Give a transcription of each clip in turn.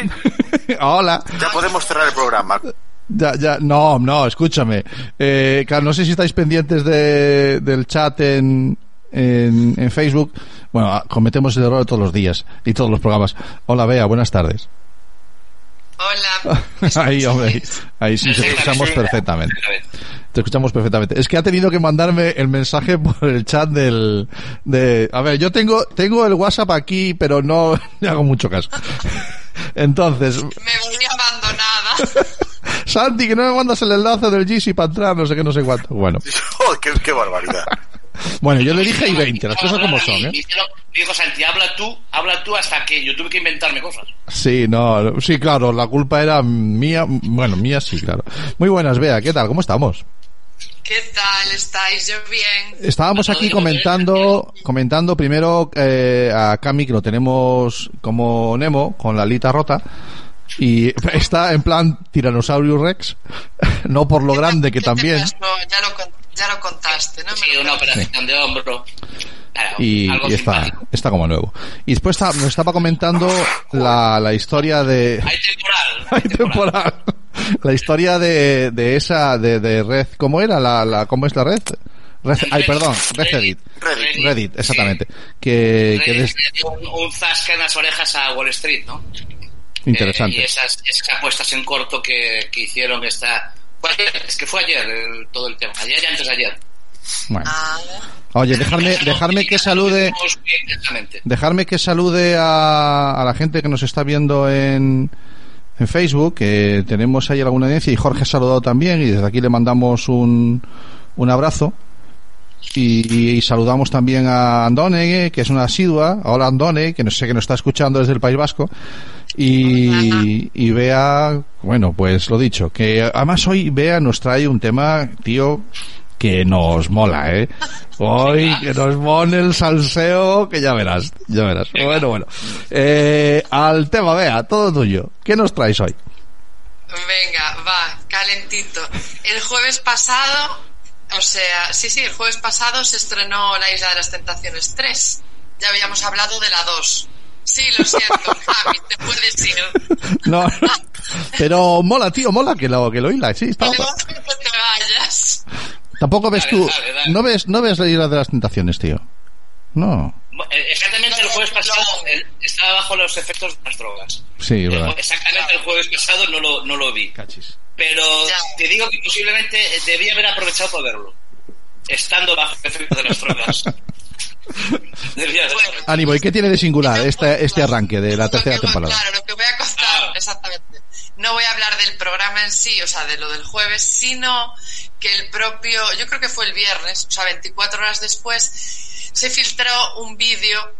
Sí. Hola. Ya podemos cerrar el programa. Ya, ya, no, no, escúchame. Eh, no sé si estáis pendientes de, del chat en, en, en Facebook. Bueno, ah, cometemos el error todos los días y todos los programas. Hola, Bea, buenas tardes. Hola. ahí, hombre, ahí sí, te escuchamos perfectamente. Te escuchamos perfectamente. Es que ha tenido que mandarme el mensaje por el chat del, de, a ver, yo tengo, tengo el WhatsApp aquí, pero no le hago mucho caso. Entonces, Me volví abandonada. Santi, que no me mandas el enlace del GC para entrar, no sé qué, no sé cuánto. Bueno, Oh, qué, qué barbaridad. bueno, yo le dije y 20, las cosas como son, ¿eh? Santi, habla tú, habla tú hasta que yo tuve que inventarme cosas. Sí, no, sí, claro, la culpa era mía, bueno, mía sí, claro. Muy buenas, Bea, ¿qué tal? ¿Cómo estamos? ¿Qué tal estáis? Yo bien. Estábamos aquí comentando, comentando primero eh, a Cami que lo tenemos como Nemo con la alita rota y está en plan Tyrannosaurus Rex, no por lo grande que ¿Qué te también pasó? Ya lo, ya lo contaste, ¿no? Sí, una operación de hombro. Claro, y, algo y está, está como nuevo. Y después está- nos estaba comentando la, la historia de Hay temporal. Hay temporal. La historia de, de esa, de, de Red, ¿cómo era? La, la, ¿Cómo es la red? Red- ay, perdón, Reddit. Reddit. Reddit, exactamente. Que, que des- Le dio un, un zasca en las orejas a Wall Street, ¿no? Eh, y interesante. esas, esas apuestas en corto que, que hicieron esta... fue ayer, es que fue ayer el- todo el tema. Ayer y antes de ayer. Bueno. Ah, Oye, dejarme, dejarme que salude, dejarme que salude a, a la gente que nos está viendo en, en Facebook, que tenemos ahí alguna audiencia y Jorge ha saludado también y desde aquí le mandamos un, un abrazo. Y, y saludamos también a Andone, que es una asidua. Hola Andone, que no sé que nos está escuchando desde el País Vasco. Y, y Bea, bueno, pues lo dicho, que además hoy Bea nos trae un tema, tío, que nos mola, ¿eh? Hoy que nos pone el salseo, que ya verás, ya verás. Bueno, bueno. Eh, al tema, Bea, todo tuyo. ¿Qué nos traes hoy? venga, va, calentito. El jueves pasado, o sea, sí, sí, el jueves pasado se estrenó La Isla de las Tentaciones 3. Ya habíamos hablado de la 2. Sí, lo siento, Javi, te puedes ir. No, pero mola, tío, mola que lo, que lo hila, sí, está vas que te vayas. Tampoco ves Dale, tú, dale, dale. no ves, no ves la isla de las tentaciones, tío. No. Eh, Exactamente el jueves pasado estaba bajo los efectos de las drogas. Sí, verdad. Exactamente el jueves pasado no lo, no lo vi. Cachis. Pero te digo que posiblemente debía haber aprovechado para verlo. Estando bajo el efecto de las drogas. Ánimo, ¿y qué tiene de singular este, este arranque de la tercera temporada? Claro, lo que voy a contar, Ah. exactamente. No voy a hablar del programa en sí, o sea, de lo del jueves, sino que el propio, yo creo que fue el viernes, o sea, 24 horas después, se filtró un vídeo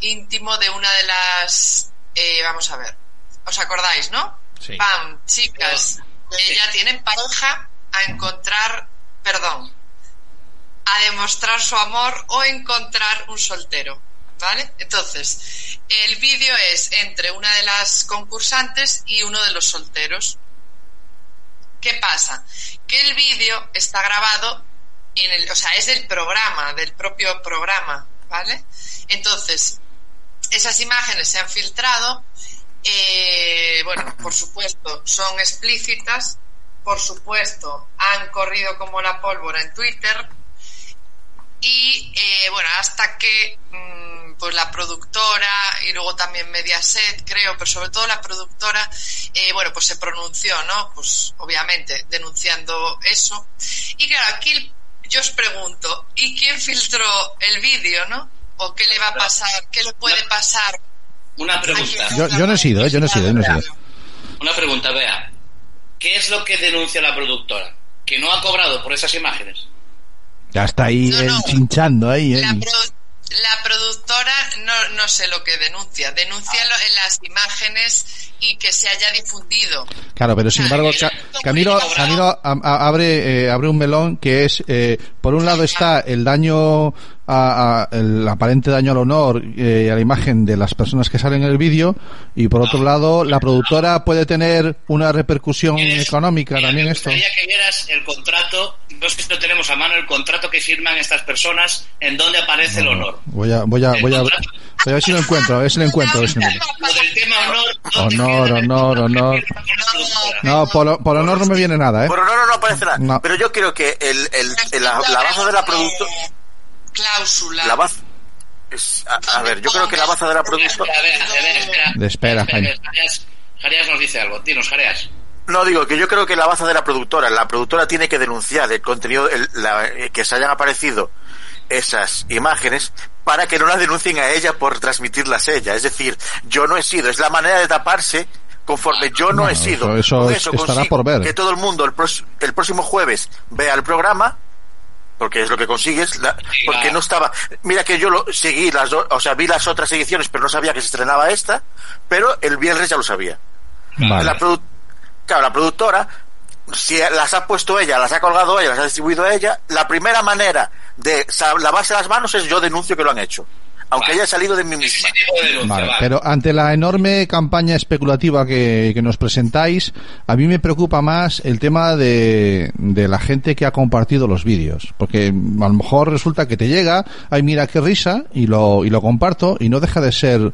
íntimo de una de las, eh, vamos a ver, ¿os acordáis, no? Sí. Pam, chicas, que ya tienen pareja a encontrar, perdón, a demostrar su amor o encontrar un soltero. ¿Vale? Entonces, el vídeo es entre una de las concursantes y uno de los solteros. ¿Qué pasa? Que el vídeo está grabado en el, o sea, es del programa, del propio programa, ¿vale? Entonces, esas imágenes se han filtrado, eh, bueno, por supuesto, son explícitas, por supuesto, han corrido como la pólvora en Twitter, y eh, bueno, hasta que mm, pues la productora y luego también Mediaset, creo, pero sobre todo la productora, eh, bueno, pues se pronunció, ¿no? Pues obviamente denunciando eso. Y claro, aquí yo os pregunto, ¿y quién filtró el vídeo, no? ¿O qué le va a pasar? ¿Qué le puede pasar? Una pregunta. Yo, yo no he sido, ¿eh? yo no he sido, yo no he sido. Una pregunta, vea. ¿Qué es lo que denuncia la productora? ¿Que no ha cobrado por esas imágenes? Ya está ahí No, chinchando ahí, ¿eh? La, produ- la productora no, no sé lo que denuncia, denuncia lo- en las imágenes y que se haya difundido. Claro, pero sin embargo, Ca- Camilo, Camilo abre, eh, abre un melón que es, eh, por un lado está el daño, a, a- el aparente daño al honor eh, y a la imagen de las personas que salen en el vídeo, y por otro lado, la productora puede tener una repercusión ¿Quieres- económica también me esto. gustaría que vieras el contrato, no sé si lo tenemos a mano, el contrato que firman estas personas en donde aparece el honor. Voy a, voy a, El voy a, contrato- A ver si lo encuentro, a ver si lo encuentro. A ver si lo encuentro. Lo del tema honor. no Honor, honor, honor. No, por, por honor no me viene nada, ¿eh? Bueno, no, no, no aparece nada. No. Pero yo creo que el, el, el- la, la baza de la productora... Cláusula. La baza... es- a, a ver, yo creo que la baza de la productora... A ver, a ver, espera. De espera, Jaime. Jareas, Jareas nos dice algo. Dinos, Jareas. No, digo que yo creo que la baza de la productora, la productora tiene que denunciar el contenido, el- la- eh, que se hayan aparecido esas imágenes para que no la denuncien a ella por transmitirlas ella. Es decir, yo no he sido, es la manera de taparse conforme yo no he sido. eso- eso Con es- estará por ver. Que todo el mundo el, pros- el próximo jueves vea el programa porque es lo que consigues, la- porque no estaba, mira que yo lo seguí las dos, o sea, vi las otras ediciones, pero no sabía que se estrenaba esta, pero el viernes ya lo sabía. Vale. La produ- claro, la productora, si las ha puesto ella, las ha colgado ella, las ha distribuido ella, la primera manera de lavarse las manos es yo denuncio que lo han hecho. Aunque Vale. haya salido de mí misma. Vale, vale. pero ante la enorme campaña especulativa que, que nos presentáis, a mí me preocupa más el tema de, de la gente que ha compartido los vídeos. Porque a lo mejor resulta que te llega, ay mira qué risa, y lo, y lo comparto, y no deja de ser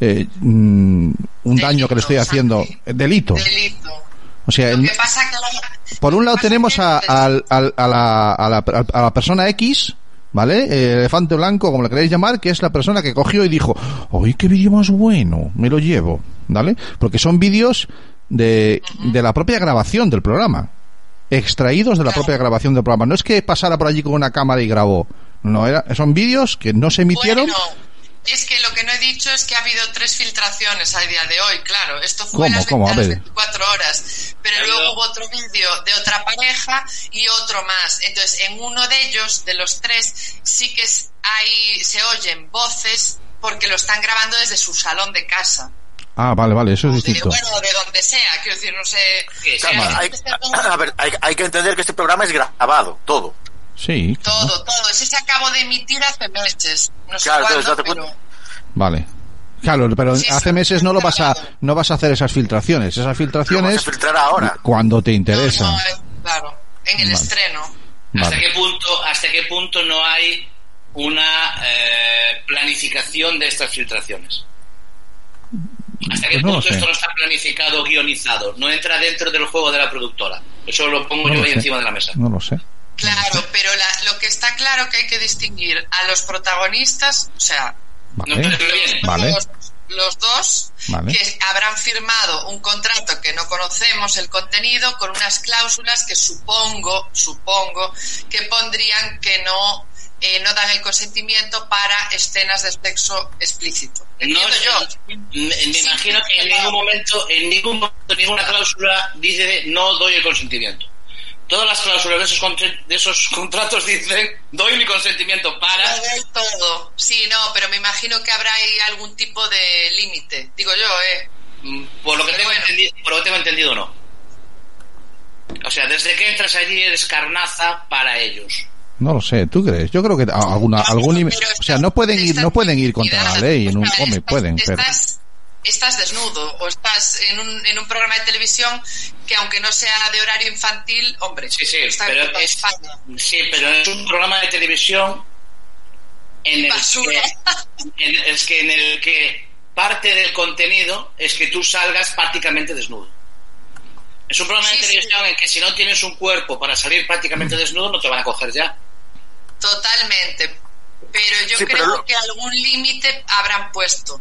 eh, mm, un daño que le estoy haciendo. Santi. Delito. Delito. O sea, Lo el- que pasa que la- por un lado tenemos a, a la, a, la, a la persona X, ¿vale? Eh, elefante blanco, como le queréis llamar, que es la persona que cogió y dijo, ¡ay, qué vídeo más bueno! Me lo llevo, ¿vale? Porque son vídeos de, de la propia grabación del programa. Extraídos de la propia grabación del programa. No es que pasara por allí con una cámara y grabó. No, era, son vídeos que no se emitieron. Bueno, es que lo que no he dicho es que ha habido tres filtraciones al día de hoy, claro. Esto fue ¿Cómo? en las ¿Cómo? A ver. 24 horas. Pero luego hubo otro vídeo de otra pareja y otro más. Entonces, en uno de ellos, de los tres, sí que hay, se oyen voces porque lo están grabando desde su salón de casa. Ah, vale, vale, eso es distinto. bueno, de donde sea, quiero decir, no sé. Hay, a ver, hay, hay que entender que este programa es grabado, todo. Sí. claro. Todo, todo. Ese se acabó de emitir hace meses. No sé Claro, cuándo, entonces date pero... Vale. Claro, pero Sí, hace meses no lo vas a, no vas a hacer esas filtraciones. Esas filtraciones vas a filtrar ahora. cuando te interesa. No, no, eh, claro, en el Vale. estreno. ¿Hasta qué punto, hasta qué punto no hay una eh, planificación de estas filtraciones? ¿Hasta qué Pues punto sé. esto no está planificado, guionizado? No entra dentro del juego de la productora. Eso lo pongo No yo lo ahí sé. encima de la mesa. No lo sé. Claro, pero la- lo que está claro que hay que distinguir a los protagonistas, o sea, Vale. Vale. los, los dos, Vale. que habrán firmado un contrato que no conocemos el contenido con unas cláusulas que supongo, supongo, que pondrían que no, eh, no dan el consentimiento para escenas de sexo explícito. No, yo. me, me Sí, imagino que en ningún momento, en ningún momento, ninguna cláusula dice no doy el consentimiento. Todas las cláusulas de esos, contra- de esos contratos dicen doy mi consentimiento para. Lo todo. Sí, no, pero me imagino que habrá ahí algún tipo de límite. Digo yo, ¿eh? Mm, Por lo que Pero tengo bueno. entendido, por lo que tengo entendido no. O sea, desde que entras allí eres carnaza para ellos. No lo sé. ¿Tú crees? Yo creo que alguna, algún límite. Pero O sea, no pueden ir, no pueden ir contra la ley en un, hombre, estás- pueden, pero. Estás, estás desnudo o estás en un, en un programa de televisión que aunque no sea de horario infantil, hombre, Sí, sí, está pero en es, España. sí, pero es un programa de televisión en el Basura. que, en- es que en el que parte del contenido es que tú salgas prácticamente desnudo. Es un programa Sí, de sí. televisión en que si no tienes un cuerpo para salir prácticamente desnudo no te van a coger ya. Totalmente. Pero yo Sí, creo que algún límite habrán puesto.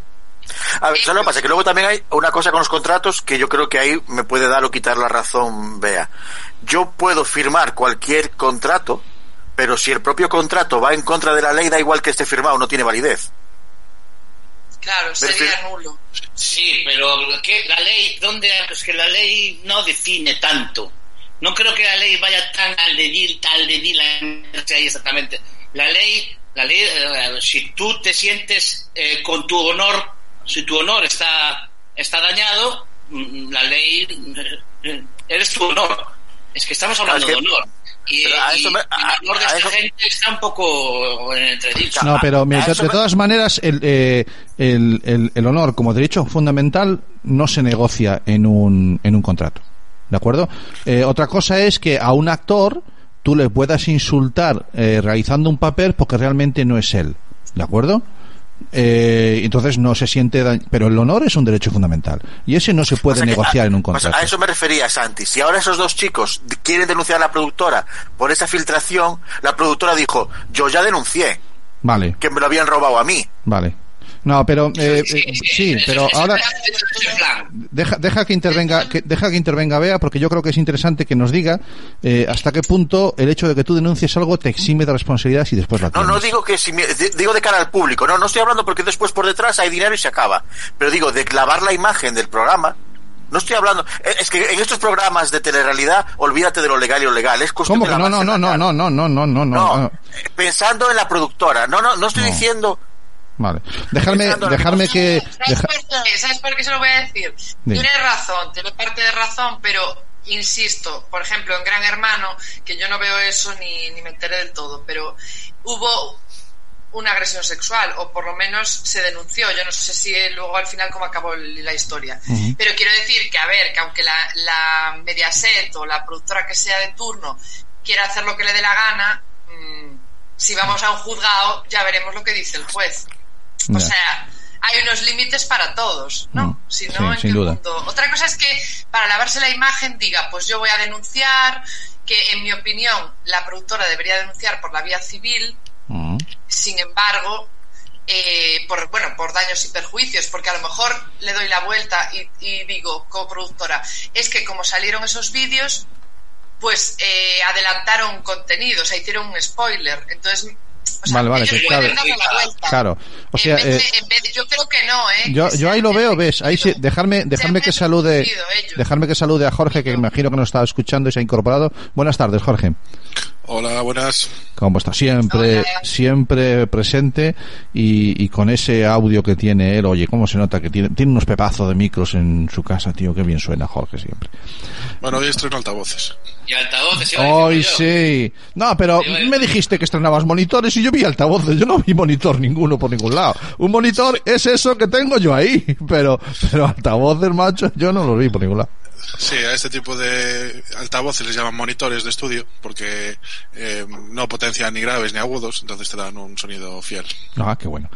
A ver, ¿sabes lo que pasa? Que luego también hay una cosa con los contratos que yo creo que ahí me puede dar o quitar la razón, Bea. Yo puedo firmar cualquier contrato, pero si el propio contrato va en contra de la ley, da igual que esté firmado, no tiene validez. Claro, sería nulo. Sí, pero que la ley, ¿dónde? Es que la ley no define tanto. No creo que la ley vaya tan al dedil, tal dedil, ahí exactamente. La ley, la ley, eh, si tú te sientes eh, con tu honor, si tu honor está, está dañado, mm, la ley, eh, eres tu honor. Es que estamos hablando Claro, es de honor. Y, pero a y- eso me- y a- el honor de esta eso- gente está un poco en entredicho. No, pero mira, de, eso de me- todas maneras, el, eh, el, el- el honor como derecho fundamental no se negocia en un, en un contrato. ¿De acuerdo? Eh, otra cosa es que a un actor tú le puedas insultar eh, realizando un papel porque realmente no es él. ¿De acuerdo? Eh, entonces no se siente dañ- pero el honor es un derecho fundamental y ese no se puede O sea que negociar a, en un o sea, contrato a eso me refería, Santi. Si ahora esos dos chicos quieren denunciar a la productora por esa filtración, la productora dijo, yo ya denuncié, vale que me lo habían robado a mí. vale no pero eh, eh, sí Eso- pero ahora deja, deja que intervenga que, deja que intervenga Bea porque yo creo que es interesante que nos diga eh, hasta qué punto el hecho de que tú denuncies algo te exime de responsabilidad y después la No, no digo que si me- di- digo de cara al público, no, no estoy hablando porque después por detrás hay dinero y se acaba, pero digo de clavar la imagen del programa. No estoy hablando, eh, es que en estos programas de telerrealidad, olvídate de lo legal y lo legal, es cuestión ¿Cómo de que no no no la no cara. no no no no no No, no eh, pensando en la productora, no, no, no estoy No. diciendo, Vale. Dejarme, dejarme que. ¿Sabes deja- por qué? ¿Sabes por qué se lo voy a decir? Dime. Tiene razón, tiene parte de razón, pero insisto, por ejemplo, en Gran Hermano, que yo no veo eso ni, ni me enteré del todo, pero hubo una agresión sexual, o por lo menos se denunció. Yo no sé si luego al final cómo acabó la historia. Pero quiero decir que, a ver, que aunque la, la Mediaset o la productora que sea de turno quiera hacer lo que le dé la gana, mm, si vamos a un juzgado ya veremos lo que dice el juez. O sea, hay unos límites para todos, ¿no? Mm, Si sí, no, ¿en sin qué duda. mundo? Otra cosa es que para lavarse la imagen diga, pues yo voy a denunciar, que en mi opinión la productora debería denunciar por la vía civil, Mm. sin embargo, eh, por bueno, por daños y perjuicios, porque a lo mejor le doy la vuelta y, y digo, coproductora, es que como salieron esos vídeos, pues eh, adelantaron contenido, o sea, hicieron un spoiler, entonces o sea, Vale, vale, que claro. O En sea, vez eh, de- en vez de- yo creo que no, ¿eh? Yo, yo ahí lo veo, ves, ahí sí, dejarme, dejarme que salude, dejarme que salude a Jorge, que imagino que nos estaba escuchando y se ha incorporado. Buenas tardes, Jorge. Hola, buenas. ¿Cómo está? Siempre, Hola. siempre presente y, y con ese audio que tiene él, oye, cómo se nota que tiene, tiene unos pepazos de micros en su casa, tío, qué bien suena Jorge siempre. Bueno, hoy estreno altavoces. Y altavoces, iba Hoy sí. No, pero me dijiste que estrenabas monitores y yo vi altavoces. Yo no vi monitor ninguno por ningún lado. Un monitor es eso que tengo yo ahí. Pero, pero altavoces, macho, yo no los vi por ningún lado. Sí, a este tipo de altavoces les llaman monitores de estudio porque eh, no potencian ni graves ni agudos, entonces te dan un sonido fiel. Ah, qué bueno.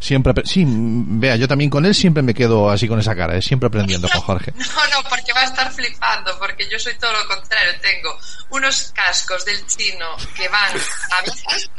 Siempre, sí, vea, yo también con él siempre me quedo así con esa cara, ¿eh? siempre aprendiendo con Jorge. No, no, porque va a estar flipando, porque yo soy todo lo contrario. Tengo unos cascos del chino que van a veces,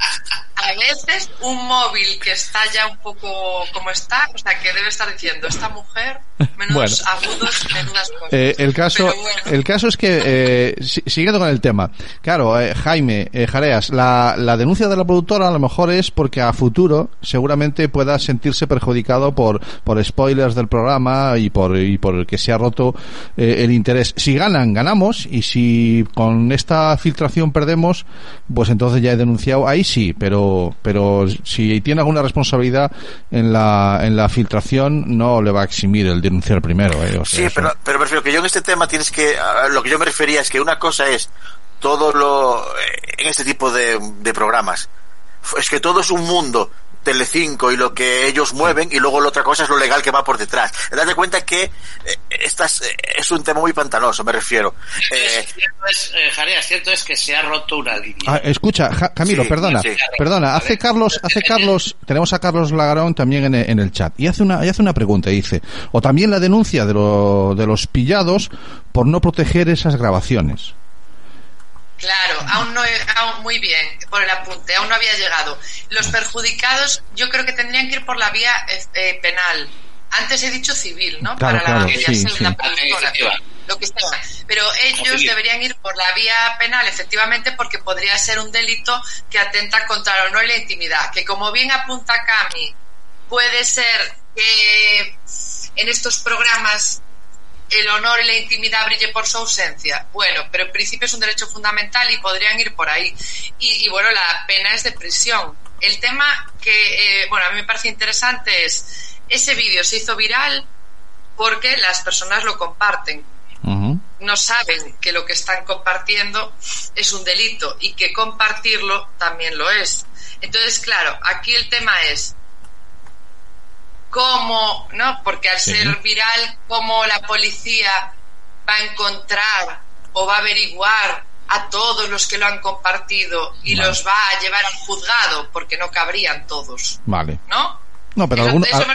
a veces un móvil que está ya un poco como está, o sea, que debe estar diciendo, esta mujer, menudos agudos, menudas cosas. Eh, el caso, bueno. el caso es que eh, si- siguiendo con el tema, claro, eh, Jaime, eh, Jareas, la, la denuncia de la productora a lo mejor es porque a futuro seguramente pueda sentirse perjudicado por por spoilers del programa y por y por que se ha roto eh, el interés. Si ganan, ganamos y si con esta filtración perdemos, pues entonces ya he denunciado. Ahí sí, pero pero si tiene alguna responsabilidad en la en la filtración no le va a eximir el denunciar primero. Eh, o sea, Sí, pero, pero me refiero que yo en este tema tienes que, a lo que yo me refería es que una cosa es todo lo, eh, en este tipo de, de programas, es que todo es un mundo, Telecinco y lo que ellos mueven y luego la otra cosa es lo legal que va por detrás. Date cuenta que eh, eh, es un tema muy pantanoso, me refiero. Eh, Cierto es, eh, Jarea, cierto es que se ha roto una línea. Ah, escucha, Ja- Camilo, Sí, perdona, sí. perdona, hace Carlos, hace Carlos, tenemos a Carlos Lagarón también en, en el chat y hace una, y hace una pregunta, dice, o también la denuncia de, lo- de los pillados por no proteger esas grabaciones. Claro, aún no, he- aún muy bien, por el apunte, aún no había llegado. Los perjudicados yo creo que tendrían que ir por la vía eh, eh, penal. Antes he dicho civil, ¿no? Claro, Para claro, la, sí, Mediaset, sí. la productora, Efectiva. lo que sea. Pero ellos civil. deberían ir por la vía penal, efectivamente, porque podría ser un delito que atenta contra el honor y la intimidad. Que como bien apunta Cami, puede ser que en estos programas el honor y la intimidad brille por su ausencia. Bueno, pero en principio es un derecho fundamental y podrían ir por ahí. Y, y bueno, la pena es de prisión. El tema que, eh, bueno, a mí me parece interesante es, ese vídeo se hizo viral porque las personas lo comparten. No saben que lo que están compartiendo es un delito y que compartirlo también lo es. Entonces, claro, aquí el tema es cómo, ¿no? Porque al Sí. ser viral, cómo la policía va a encontrar o va a averiguar a todos los que lo han compartido y Vale. los va a llevar al juzgado, porque no cabrían todos, Vale. ¿no? No, pero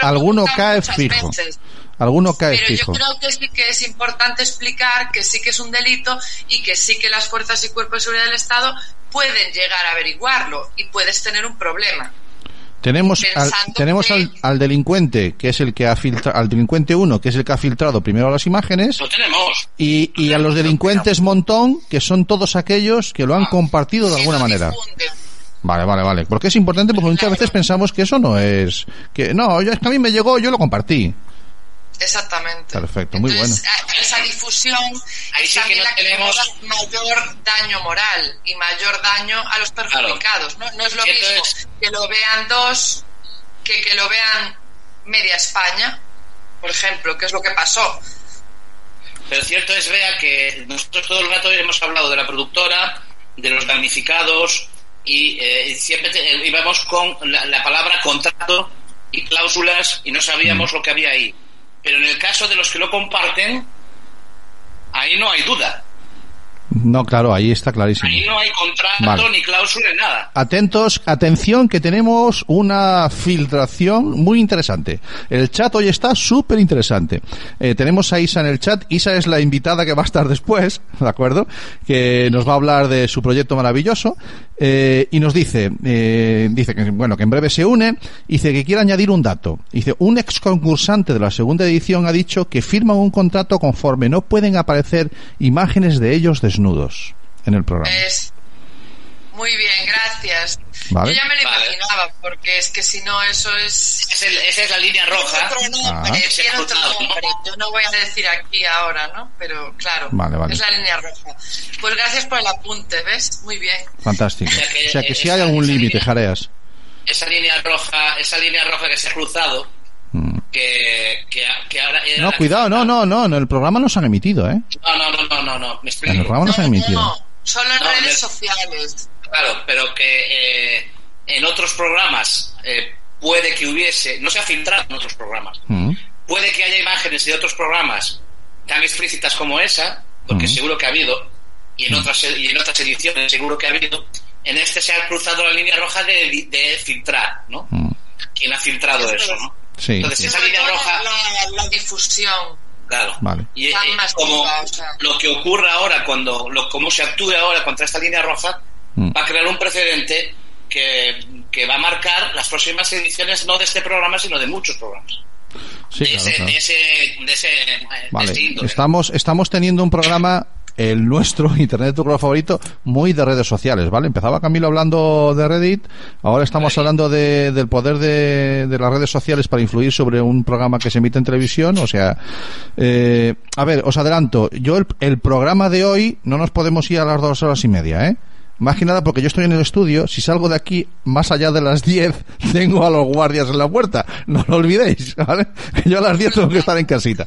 alguno, cae fijo. veces. Alguno cae Pero fijo. yo creo que sí que es importante explicar que sí que es un delito y que sí que las fuerzas y cuerpos de seguridad del Estado pueden llegar a averiguarlo y puedes tener un problema. Tenemos al, tenemos que- al, al delincuente, que es el que ha filtrado, al delincuente 1, que es el que ha filtrado primero las imágenes, Lo tenemos. y, y a los delincuentes montón, que son todos aquellos que lo han compartido de alguna manera. Vale, vale, vale. Porque es importante porque muchas veces pensamos que eso no es, que no, yo, es que a mí me llegó, yo lo compartí. Exactamente. Perfecto, muy Entonces, a- Esa difusión Ahí es sí que también no la que tenemos- causa mayor daño moral y mayor daño a los perjudicados. ¿no? no es lo mismo es. que lo vean dos que que lo vean media España, por ejemplo, que es lo que pasó. Pero cierto es, Bea, que nosotros todo el rato hemos hablado de la productora, de los damnificados, y eh, siempre te- íbamos con la, la palabra contrato y cláusulas y no sabíamos Mm. lo que había ahí. Pero en el caso de los que lo comparten, ahí no hay duda. No, claro, ahí está clarísimo. Ahí no hay contrato Vale. ni cláusula ni nada. Atentos, atención que tenemos una filtración muy interesante. El chat hoy está súper interesante. Eh, tenemos a Isa en el chat. Isa es la invitada que va a estar después, ¿de acuerdo? Que nos va a hablar de su proyecto maravilloso. Eh, y nos dice, eh, dice que, bueno, que en breve se une. Dice que quiere añadir un dato. Dice, un ex concursante de la segunda edición ha dicho que firman un contrato conforme no pueden aparecer imágenes de ellos desnudos en el programa. Es muy bien, gracias. Vale. Yo ya me lo Vale. imaginaba, porque es que si no eso es Es el- esa es la línea roja. Tiene otro nombre, Ah. tiene otro Ejecutado, ¿no? nombre. Yo no voy a decir aquí ahora, ¿no? Pero claro, Vale, vale. es la línea roja. Pues gracias por el apunte, ¿ves? Muy bien. Fantástico. O sea que, O sea que si hay algún límite, Jareas. Esa línea roja, esa línea roja que se ha cruzado. Que, que, que ahora era No, cuidado, no, no, no, en el programa no se han emitido, ¿eh? No, no, no, no, no, no, me explico. En el programa no se han emitido. No, solo en No, redes me- sociales. Claro, pero que eh, en otros programas eh, puede que hubiese, no se ha filtrado en otros programas, Mm. puede que haya imágenes de otros programas tan explícitas como esa, porque Ujú. seguro que ha habido, y en, otras, y en otras ediciones seguro que ha habido, en este se ha cruzado la línea roja de, de filtrar, ¿no? Mm. ¿Quién ha filtrado Eso eso, es. no? Sí, Entonces, sí. esa línea roja, la, la difusión. claro. Vale. Y eh, como o sea. lo que ocurre ahora, cuando lo, cómo se actúe ahora contra esta línea roja, Mm. va a crear un precedente que, que va a marcar las próximas ediciones no de este programa, sino de muchos programas. Sí, de, claro, ese, claro. de ese, de ese, de Vale. ese índole. Estamos, estamos teniendo un programa, el nuestro, Internet tu programa favorito, muy de redes sociales, ¿vale? Empezaba Camilo hablando de Reddit, ahora estamos Reddit. hablando de, del poder de, de las redes sociales para influir sobre un programa que se emite en televisión, o sea, eh, a ver, os adelanto, yo el, el programa de hoy no nos podemos ir a las dos horas y media, ¿eh? Más que nada porque yo estoy en el estudio, si salgo de aquí más allá de las 10, tengo a los guardias en la puerta. No lo olvidéis, ¿vale? Yo a las 10 tengo que estar en casita.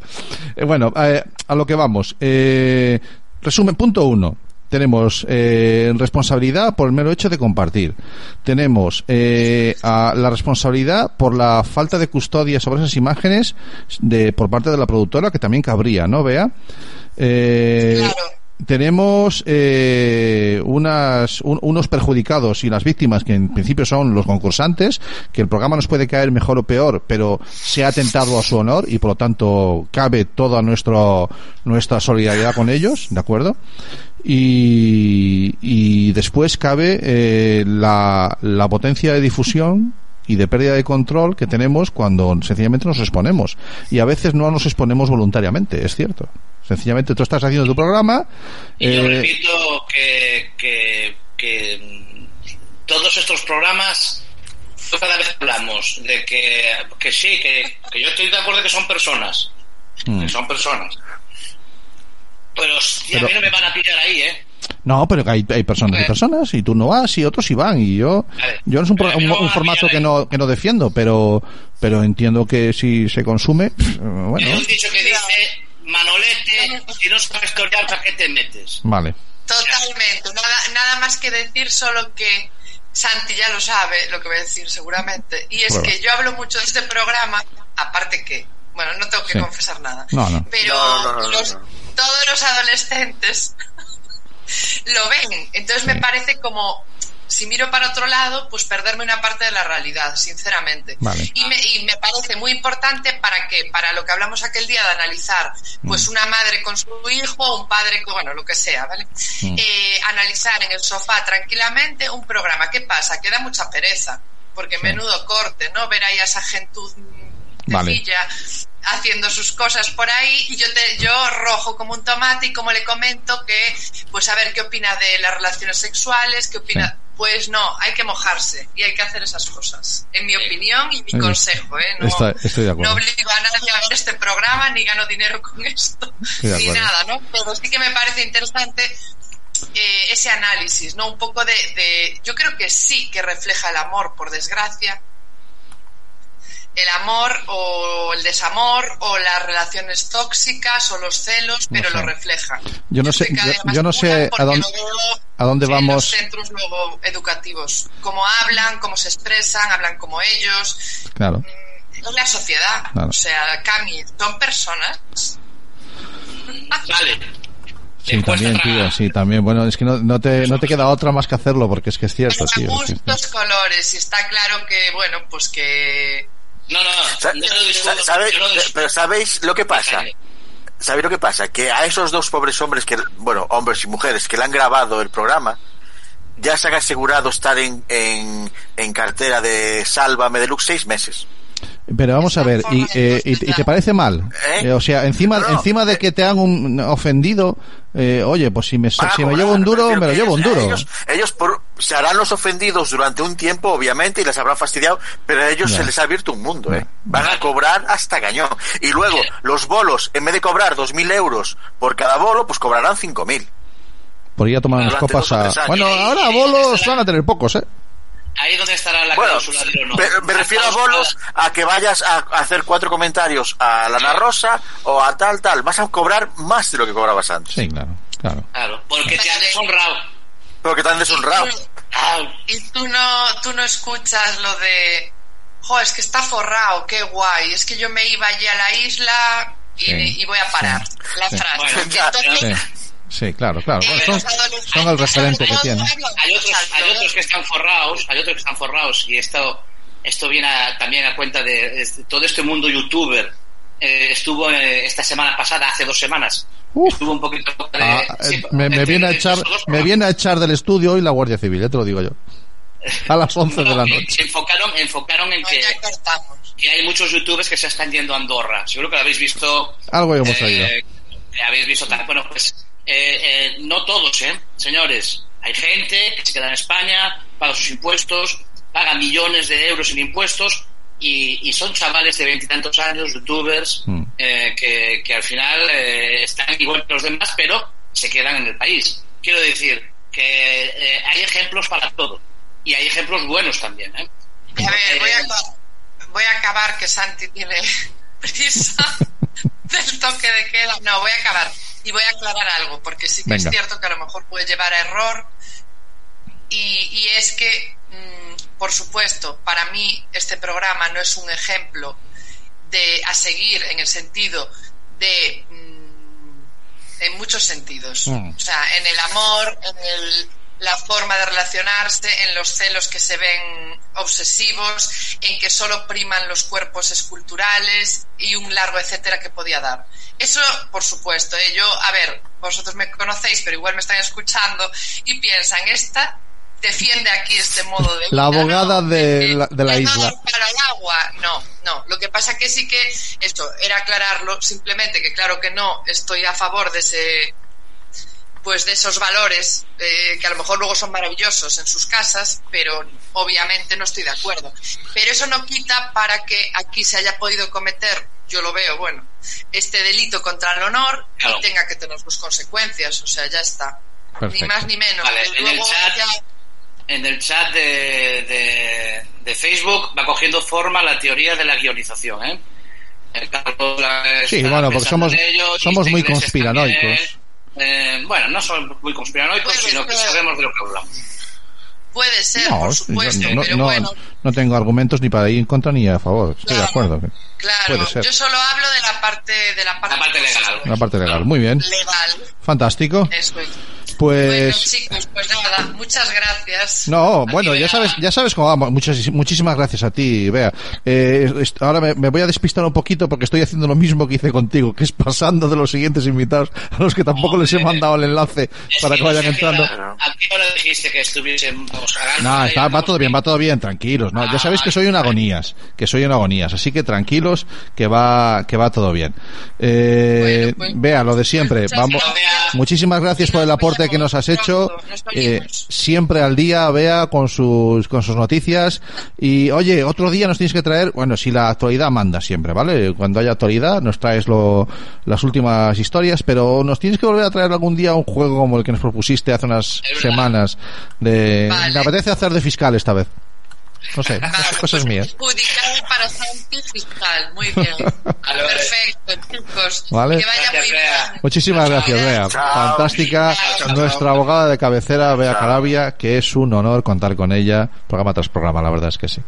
Eh, bueno, eh, a lo que vamos. Eh, resumen, punto uno. Tenemos eh, responsabilidad por el mero hecho de compartir. Tenemos eh, la responsabilidad por la falta de custodia sobre esas imágenes de por parte de la productora, que también cabría, ¿no, Vea? Eh. Tenemos eh, unas, un- unos perjudicados y las víctimas que en principio son los concursantes, que el programa nos puede caer mejor o peor, pero se ha atentado a su honor y por lo tanto cabe toda nuestro, nuestra solidaridad con ellos, ¿de acuerdo? Y, y después cabe eh, la, la potencia de difusión y de pérdida de control que tenemos cuando sencillamente nos exponemos. Y a veces no nos exponemos voluntariamente, es cierto. Sencillamente tú estás haciendo tu programa. Y yo eh, repito que, que, que todos estos programas, cada vez hablamos de que, que sí, que, que yo estoy de acuerdo que son personas, mm. que son personas. Pero, hostia, Pero- a mí no me van a pillar ahí, ¿eh? No, pero que hay, hay personas y personas y tú no vas y otros sí van y yo yo no es un, pro- un- un formato que no que no defiendo, pero pero entiendo que si se consume, bueno, Hay un dicho que dice, Manolete, si no sabes torear, ¿para qué te metes? vale. Totalmente. Nada, nada más que decir, solo que Santi ya lo sabe, lo que voy a decir seguramente. Y es que yo hablo mucho de este programa, aparte que, bueno, no tengo que Sí. confesar nada. No, no. Pero No, no, no, no, los- no. todos los adolescentes lo ven. Entonces me parece como si miro para otro lado, pues perderme una parte de la realidad, sinceramente. Vale. Y, me, y me parece muy importante para que, para lo que hablamos aquel día de analizar, pues Mm. una madre con su hijo, un padre con, bueno, lo que sea, ¿vale? Mm. Eh, analizar en el sofá tranquilamente un programa. ¿Qué pasa? Que da mucha pereza, porque Sí. menudo corte, ¿no? Ver ahí a esa gentud mm, Vale. haciendo sus cosas por ahí y yo te, yo rojo como un tomate y como le comento que pues a ver qué opina de las relaciones sexuales, qué opina, Sí. Pues no, hay que mojarse y hay que hacer esas cosas, en mi opinión y mi consejo, ¿eh? No, Está- estoy de acuerdo. no obligo a nadie a ver este programa ni gano dinero con esto ni nada, ¿no? Pero sí que me parece interesante eh, ese análisis, ¿no? Un poco de, de, yo creo que sí que refleja el amor, por desgracia, el amor o el desamor o las relaciones tóxicas o los celos, No pero sé. lo refleja. Yo no sé- yo- no sé a dónde- a en vamos. los centros luego educativos, cómo hablan, cómo se expresan, hablan como ellos, Claro. es la sociedad, Claro. o sea, Cami, son personas. Vale. Sí, también, tío, sí, también. Bueno, es que no, no, te, no te queda otra más que hacerlo, porque es que es cierto, Para tío. sí, gustos, sí. colores, y está claro que, bueno, pues que No, no, Sa- yo no discuto- sa- ¿sabe- yo no discuto- pero ¿sabéis lo que pasa? ¿Sabéis lo que pasa? Que a esos dos pobres hombres que, bueno, hombres y mujeres que le han grabado el programa, ya se han asegurado estar en, en, en cartera de Sálvame Deluxe seis meses. Pero vamos a ver, ¿y, eh, y, y te parece mal? ¿Eh? Eh, o sea, encima, No, no. encima de que te han un- ofendido, eh, oye, pues si me, si llevo un duro, me lo llevo un duro. Ellos, ellos por- se harán los ofendidos durante un tiempo, obviamente, y les habrán fastidiado, pero a ellos Ya. se les ha abierto un mundo, ¿eh? Van a cobrar hasta cañón. Y luego, los bolos, en vez de cobrar 2.000 euros por cada bolo, pues cobrarán 5.000. Por ir a tomar unas copas a... Bueno, ahora bolos van a tener pocos, ¿eh? Ahí donde estará la Bueno, cláusula de no. me, me refiero a bolos a que vayas a hacer cuatro comentarios a la Ana Rosa o a tal, tal. Vas a cobrar más de lo que cobrabas antes. Sí, claro, claro. Claro, porque te han deshonrado. Porque te han deshonrado. Y tú no, tú no escuchas lo de, jo, es que está forrado, qué guay, es que yo me iba allí a la isla y, Sí, y voy a parar. sí, la frase. Entonces, Sí, claro, claro. Bueno, eh, son, son el referente que tienen. hay otros, hay otros que están forrados, hay otros que están forrados y esto, esto viene a- también a cuenta de, es- todo este mundo youtuber. Eh, estuvo eh, esta semana pasada, hace dos semanas. Uf. Estuvo un poquito de, Ah, sí, eh, me, me viene a echar, dos me viene a echar del estudio hoy la Guardia Civil, ya te lo digo yo. A las 11 de No, la que noche. Se enfocaron, enfocaron en No, que, que hay muchos youtubers que se están yendo a Andorra. Seguro que lo habéis visto. Algo hemos eh, oído. habéis visto también. Bueno, pues eh, eh, no todos, ¿eh? Señores, hay gente que se queda en España, paga sus impuestos, paga millones de euros en impuestos y, y son chavales de veintitantos años, youtubers, Mm. eh, que, que al final eh, están igual que los demás, pero se quedan en el país. Quiero decir que eh, hay ejemplos para todo y hay ejemplos buenos también. ¿eh? A ver, Eh, voy a, voy a acabar que Santi tiene prisa del toque de queda. No, voy a acabar y voy a aclarar algo, porque sí que Venga. es cierto que a lo mejor puede llevar a error. Y, y es que, mm, por supuesto, para mí este programa no es un ejemplo de a seguir en el sentido de mm, en muchos sentidos. Mm. O sea, en el amor, en el, la forma de relacionarse, en los celos que se ven obsesivos, en que solo priman los cuerpos esculturales y un largo etcétera que podía dar. Eso, por supuesto, ¿eh? yo, a ver, vosotros me conocéis, pero igual me están escuchando y piensan, esta defiende aquí este modo de La vida, abogada ¿no? de la- de la no isla. para el agua. No, no. Lo que pasa que sí que esto era aclararlo, simplemente que claro que no estoy a favor de ese pues de esos valores eh, que a lo mejor luego son maravillosos en sus casas, pero obviamente no estoy de acuerdo. Pero eso no quita para que aquí se haya podido cometer, yo lo veo, bueno, este delito contra el honor Claro. y tenga que tener sus consecuencias, o sea, ya está. Ni más ni menos. Vale, en el chat- ya- En el chat de, de, de Facebook va cogiendo forma la teoría de la guionización. ¿eh? El Carlos la- Sí, bueno, porque somos- somos muy conspiranoicos. también. Eh, bueno, no somos muy conspiranoicos, Puede sino que ser. sabemos de lo que hablamos. puede ser, No, por supuesto, no, pero no- bueno. no tengo argumentos ni para ir en contra ni a favor. Estoy de Claro. acuerdo. Claro, Puede ser. yo solo hablo de la parte de la parte, La parte legal. La parte legal. Muy bien. legal. Fantástico. Eso es. Pues. Bueno, chicos, pues nada, muchas gracias. No, bueno, ya sabes, ya sabes cómo vamos. Muchas, muchísimas gracias a ti, Bea. Eh, ahora me, me voy a despistar un poquito porque estoy haciendo lo mismo que hice contigo, que es pasando de los siguientes invitados a los que tampoco les he mandado el enlace Es para que vayan a entrando. hora- ¿A qué hora dijiste que estuviésemos No, está, va todo bien, va todo bien, tranquilos. ¿no? Ya sabéis que soy un agonías, que soy un agonías, así que tranquilos, que va, que va todo bien. Eh, Bueno, pues- Vea, lo de siempre, vamos. gracias. Muchísimas gracias por el aporte que nos has hecho. Eh, siempre al día, vea con sus con sus noticias y oye, otro día nos tienes que traer, bueno, si la actualidad manda siempre, ¿vale? Cuando haya actualidad nos traes lo, las últimas historias, pero nos tienes que volver a traer algún día un juego como el que nos propusiste hace unas semanas de Vale. me apetece hacer de fiscal esta vez. No sé, cosas, cosas mías. Judicial para Santi fiscal. Muy bien. Vale, vale. Perfecto, chicos. Vale. Que vaya Gracias, muy bien. Muchísimas gracias, Bea. Chao. Fantástica. Chao, chao. Nuestra abogada de cabecera, Bea Chao. Calabia, que es un honor contar con ella, programa tras programa, la verdad es que sí.